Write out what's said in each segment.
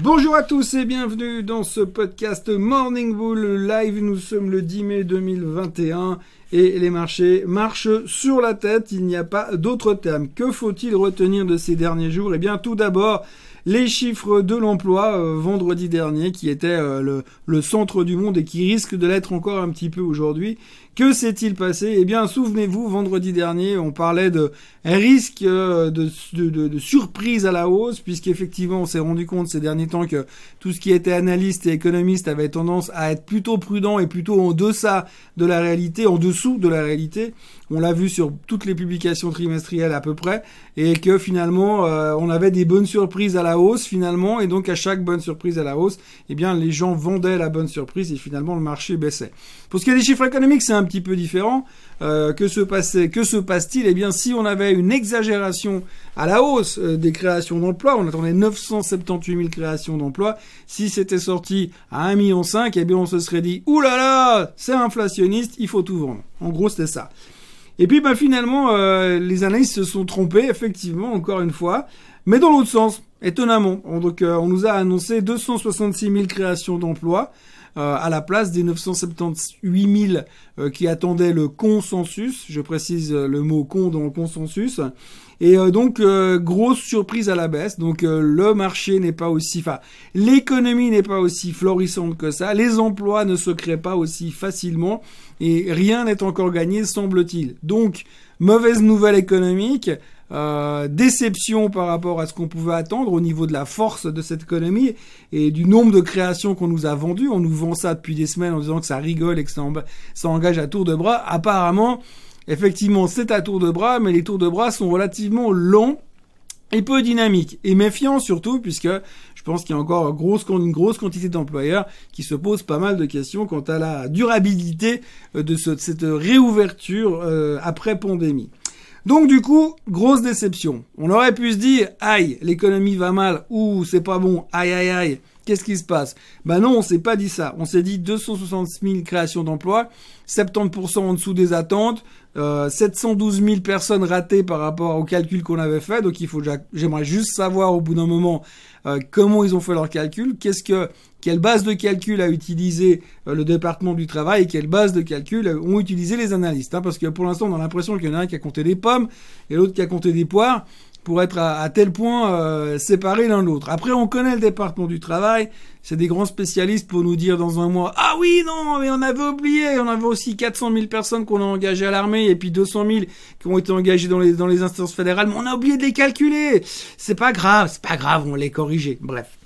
Bonjour à tous et bienvenue dans ce podcast Morning Bull Live. Nous sommes le 10 mai 2021 et les marchés marchent sur la tête. Il n'y a pas d'autre terme. Que faut-il retenir de ces derniers jours? Eh bien, tout d'abord, les chiffres de l'emploi euh, vendredi dernier qui était euh, le, centre du monde et qui risque de l'être encore un petit peu aujourd'hui. Que s'est-il passé? Eh bien, souvenez-vous, vendredi dernier, on parlait de risque euh, de, de, de, surprise à la hausse, puisqu'effectivement, on s'est rendu compte ces derniers temps que tout ce qui était analyste et économiste avait tendance à être plutôt prudent et plutôt en deçà de la réalité, en dessous de la réalité. On l'a vu sur toutes les publications trimestrielles à peu près, et que finalement, euh, on avait des bonnes surprises à la hausse finalement, et donc à chaque bonne surprise à la hausse, eh bien, les gens vendaient la bonne surprise et finalement le marché baissait. Pour ce qui est des chiffres économiques, c'est un petit peu différent. Euh, que se passait, que se passe-t-il? Eh bien, si on avait une exagération à la hausse euh, des créations d'emplois, on attendait 978 000 créations d'emplois. Si c'était sorti à 1,5 million, eh bien, on se serait dit, oulala, là là, c'est inflationniste, il faut tout vendre. En gros, c'était ça. Et puis, ben, finalement, euh, les analystes se sont trompés, effectivement, encore une fois, mais dans l'autre sens, étonnamment. Donc, on nous a annoncé 266 000 créations d'emplois. Euh, à la place des 978 000 euh, qui attendaient le consensus. Je précise euh, le mot con dans le consensus. Et donc grosse surprise à la baisse. Donc le marché n'est pas aussi, enfin l'économie n'est pas aussi florissante que ça. Les emplois ne se créent pas aussi facilement et rien n'est encore gagné semble-t-il. Donc mauvaise nouvelle économique. Euh, déception par rapport à ce qu'on pouvait attendre au niveau de la force de cette économie et du nombre de créations qu'on nous a vendues. On nous vend ça depuis des semaines en disant que ça rigole et que ça, engage à tour de bras. Apparemment, effectivement, c'est à tour de bras, mais les tours de bras sont relativement longs et peu dynamiques. Et méfiants surtout, puisque je pense qu'il y a encore une grosse, quantité d'employeurs qui se posent pas mal de questions quant à la durabilité de, cette réouverture euh, après pandémie. Donc du coup, grosse déception. On aurait pu se dire, aïe, l'économie va mal, ou c'est pas bon, aïe aïe aïe, qu'est-ce qui se passe? Ben non, on s'est pas dit ça. On s'est dit 260 000 créations d'emplois, 70% en dessous des attentes, euh, 712 000 personnes ratées par rapport au calcul qu'on avait fait. Donc il faut, j'aimerais juste savoir au bout d'un moment euh, comment ils ont fait leur calcul, qu'est-ce que, quelle base de calcul a utilisé euh, le département du travail et quelle base de calcul ont utilisé les analystes. Hein, parce que pour l'instant, on a l'impression qu'il y en a un qui a compté des pommes et l'autre qui a compté des poires pour être à, tel point euh, séparés l'un l'autre. Après, on connaît le département du travail, c'est des grands spécialistes pour nous dire dans un mois, ah oui, non, mais on avait oublié, on avait aussi 400 000 personnes qu'on a engagées à l'armée et puis 200 000 qui ont été engagées dans les, dans les instances fédérales, mais on a oublié de les calculer. C'est pas grave, c'est pas grave, on les corriger. Bref.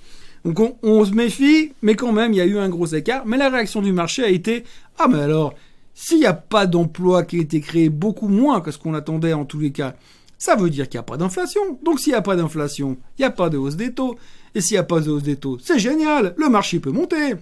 Donc on, on se méfie, mais quand même, il y a eu un gros écart. Mais la réaction du marché a été, ah mais alors, s'il n'y a pas d'emploi qui a été créé beaucoup moins que ce qu'on attendait en tous les cas, ça veut dire qu'il n'y a pas d'inflation. Donc s'il n'y a pas d'inflation, il n'y a pas de hausse des taux. Et s'il n'y a pas de hausse des taux, c'est génial, le marché peut monter.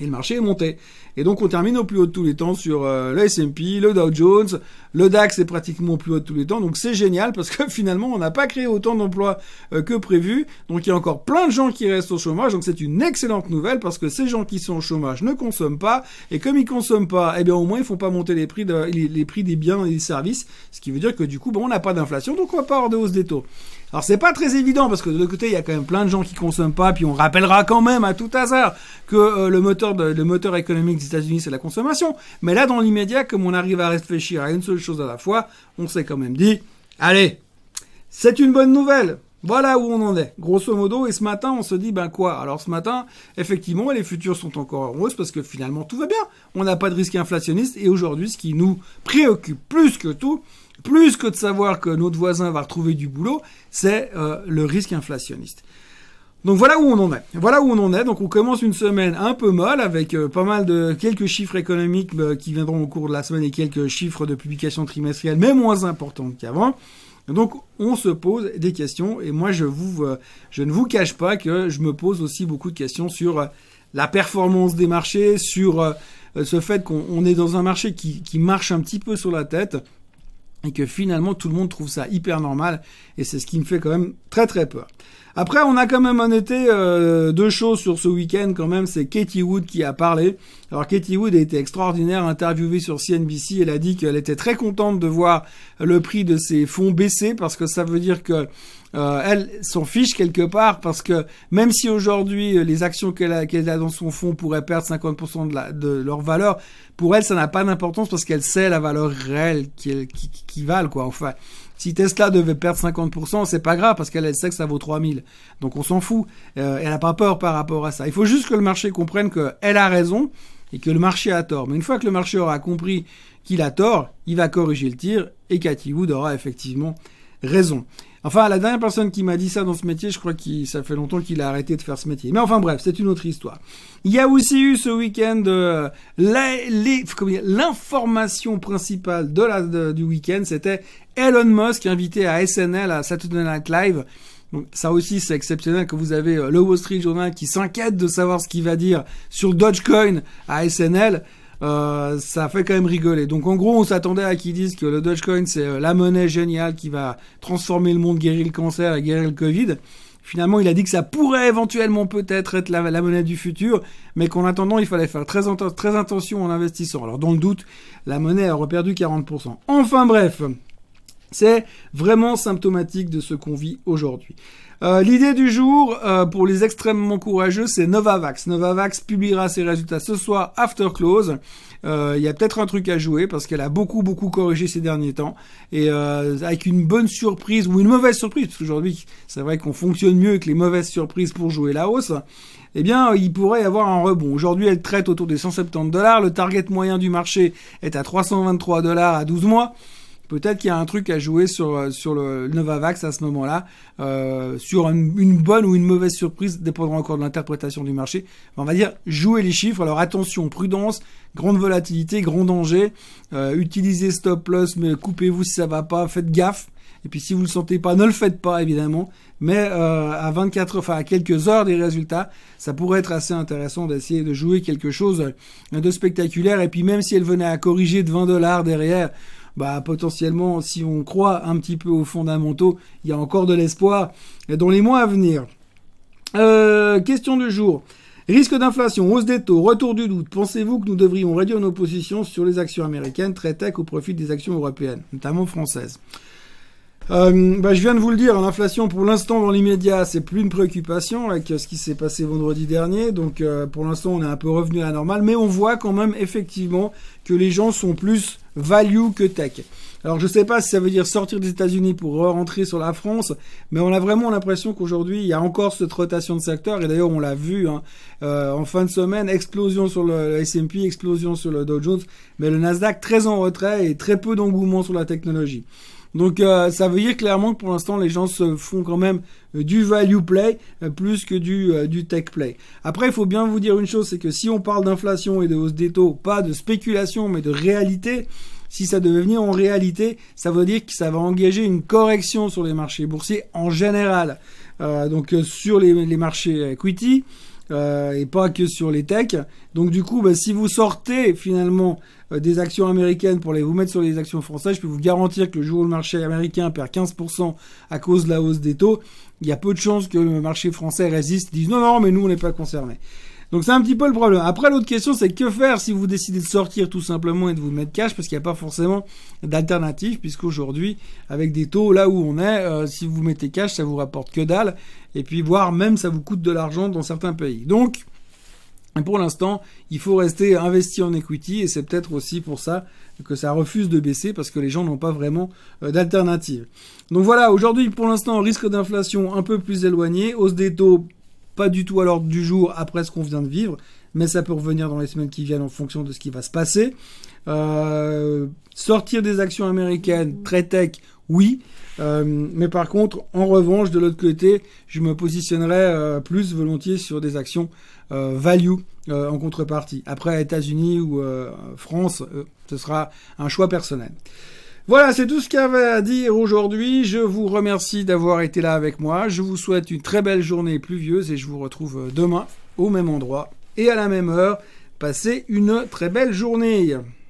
Et le marché est monté. Et donc on termine au plus haut de tous les temps sur euh, le S&P, le Dow Jones, le DAX est pratiquement au plus haut de tous les temps. Donc c'est génial parce que finalement on n'a pas créé autant d'emplois euh, que prévu. Donc il y a encore plein de gens qui restent au chômage. Donc c'est une excellente nouvelle parce que ces gens qui sont au chômage ne consomment pas. Et comme ils consomment pas, eh bien au moins ils font pas monter les prix, des biens et des services. Ce qui veut dire que du coup bon, on n'a pas d'inflation donc on va pas avoir de hausse des taux. Alors c'est pas très évident parce que de l'autre côté il y a quand même plein de gens qui consomment pas, puis on rappellera quand même à tout hasard que euh, le moteur économique des États-Unis c'est la consommation. Mais là dans l'immédiat, comme on arrive à réfléchir à une seule chose à la fois, on s'est quand même dit, allez, c'est une bonne nouvelle. Voilà où on en est, grosso modo. Et ce matin, on se dit, ben quoi? Alors ce matin, effectivement, les futurs sont encore en parce que finalement tout va bien. On n'a pas de risque inflationniste. Et aujourd'hui, ce qui nous préoccupe plus que tout, plus que de savoir que notre voisin va retrouver du boulot, c'est euh, le risque inflationniste. Donc voilà où on en est. Voilà où on en est. Donc on commence une semaine un peu molle avec euh, pas mal de quelques chiffres économiques euh, qui viendront au cours de la semaine et quelques chiffres de publication trimestrielle, mais moins importantes qu'avant. Donc on se pose des questions et moi je vous je ne vous cache pas que je me pose aussi beaucoup de questions sur la performance des marchés, sur ce fait qu'on est dans un marché qui marche un petit peu sur la tête et que finalement tout le monde trouve ça hyper normal et c'est ce qui me fait quand même très très peur. Après, on a quand même en été euh, deux choses sur ce week-end quand même. C'est Katie Wood qui a parlé. Alors Katie Wood a été extraordinaire, interviewée sur CNBC. Elle a dit qu'elle était très contente de voir le prix de ses fonds baisser parce que ça veut dire que euh, elle s'en fiche quelque part parce que même si aujourd'hui euh, les actions qu'elle a, dans son fonds pourraient perdre 50% de, leur valeur, pour elle ça n'a pas d'importance parce qu'elle sait la valeur réelle qui, qui, qui valent quoi. Enfin, si Tesla devait perdre 50%, c'est pas grave parce qu'elle sait que ça vaut 3000. Donc on s'en fout. Euh, elle a pas peur par rapport à ça. Il faut juste que le marché comprenne qu'elle a raison et que le marché a tort. Mais une fois que le marché aura compris qu'il a tort, il va corriger le tir et Cathy Wood aura effectivement raison. Enfin, la dernière personne qui m'a dit ça dans ce métier, je crois que ça fait longtemps qu'il a arrêté de faire ce métier. Mais enfin bref, c'est une autre histoire. Il y a aussi eu ce week-end euh, l'information principale du week-end, c'était Elon Musk invité à SNL, à Saturday Night Live. Donc ça aussi c'est exceptionnel que vous avez euh, le Wall Street Journal qui s'inquiète de savoir ce qu'il va dire sur Dogecoin à SNL. Euh, ça fait quand même rigoler. Donc en gros, on s'attendait à qu'ils disent que le Dogecoin c'est euh, la monnaie géniale qui va transformer le monde, guérir le cancer et guérir le Covid. Finalement, il a dit que ça pourrait éventuellement peut-être être la, monnaie du futur, mais qu'en attendant, il fallait faire très, très attention en investissant. Alors dans le doute, la monnaie a reperdu 40%. Enfin bref, c'est vraiment symptomatique de ce qu'on vit aujourd'hui. Euh, l'idée du jour, euh, pour les extrêmement courageux, c'est Novavax. Novavax publiera ses résultats ce soir, after close. Euh, il y a peut-être un truc à jouer parce qu'elle a beaucoup beaucoup corrigé ces derniers temps et avec une bonne surprise ou une mauvaise surprise parce qu'aujourd'hui c'est vrai qu'on fonctionne mieux avec les mauvaises surprises pour jouer la hausse. Eh bien, il pourrait y avoir un rebond. Aujourd'hui, elle traite autour des 170 dollars. Le target moyen du marché est à 323 dollars à 12 mois. Peut-être qu'il y a un truc à jouer sur, euh, sur le Novavax à ce moment-là, euh, sur une, bonne ou une mauvaise surprise, dépendant encore de l'interprétation du marché. On va dire jouer les chiffres. Alors attention, prudence, grande volatilité, grand danger. Euh, utilisez stop loss, mais coupez-vous si ça va pas, faites gaffe. Et puis si vous le sentez pas, ne le faites pas évidemment. Mais à 24, enfin à quelques heures des résultats, ça pourrait être assez intéressant d'essayer de jouer quelque chose de spectaculaire. Et puis même si elle venait à corriger de 20 dollars derrière, bah, potentiellement, si on croit un petit peu aux fondamentaux, il y a encore de l'espoir dans les mois à venir. Euh, question du jour. Risque d'inflation, hausse des taux, retour du doute. Pensez-vous que nous devrions réduire nos positions sur les actions américaines très tech au profit des actions européennes, notamment françaises? Euh, bah, je viens de vous le dire, l'inflation pour l'instant dans l'immédiat, c'est plus une préoccupation avec ce qui s'est passé vendredi dernier. Donc euh, pour l'instant, on est un peu revenu à la normale, mais on voit quand même effectivement que les gens sont plus value que tech. Alors je ne sais pas si ça veut dire sortir des États-Unis pour rentrer sur la France, mais on a vraiment l'impression qu'aujourd'hui il y a encore cette rotation de secteur et d'ailleurs on l'a vu hein, euh, en fin de semaine, explosion sur le, S&P, explosion sur le Dow Jones, mais le Nasdaq très en retrait et très peu d'engouement sur la technologie. Donc euh, ça veut dire clairement que pour l'instant les gens se font quand même euh, du value play euh, plus que du, du tech play. Après il faut bien vous dire une chose, c'est que si on parle d'inflation et de hausse des taux, pas de spéculation mais de réalité, si ça devait venir en réalité, ça veut dire que ça va engager une correction sur les marchés boursiers en général. donc sur les, les marchés equity, et pas que sur les techs. Donc du coup, bah, si vous sortez finalement des actions américaines pour les vous mettre sur les actions françaises, je peux vous garantir que le jour où le marché américain perd 15% à cause de la hausse des taux, il y a peu de chances que le marché français résiste, disent non non mais nous on n'est pas concernés. Donc c'est un petit peu le problème. Après l'autre question c'est que faire si vous décidez de sortir tout simplement et de vous mettre cash parce qu'il n'y a pas forcément d'alternative puisqu'aujourd'hui avec des taux là où on est, euh, si vous mettez cash ça vous rapporte que dalle et puis voire même ça vous coûte de l'argent dans certains pays. Donc pour l'instant, il faut rester investi en equity et c'est peut-être aussi pour ça que ça refuse de baisser parce que les gens n'ont pas vraiment euh, d'alternative. Donc voilà, aujourd'hui pour l'instant, risque d'inflation un peu plus éloigné, hausse des taux pas du tout à l'ordre du jour après ce qu'on vient de vivre, mais ça peut revenir dans les semaines qui viennent en fonction de ce qui va se passer. Euh, sortir des actions américaines très tech, oui. Euh, mais par contre, en revanche, de l'autre côté, je me positionnerai euh, plus volontiers sur des actions value en contrepartie. Après, États-Unis ou France, ce sera un choix personnel. Voilà, c'est tout ce qu'il y avait à dire aujourd'hui. Je vous remercie d'avoir été là avec moi. Je vous souhaite une très belle journée pluvieuse et je vous retrouve demain au même endroit et à la même heure. Passez une très belle journée.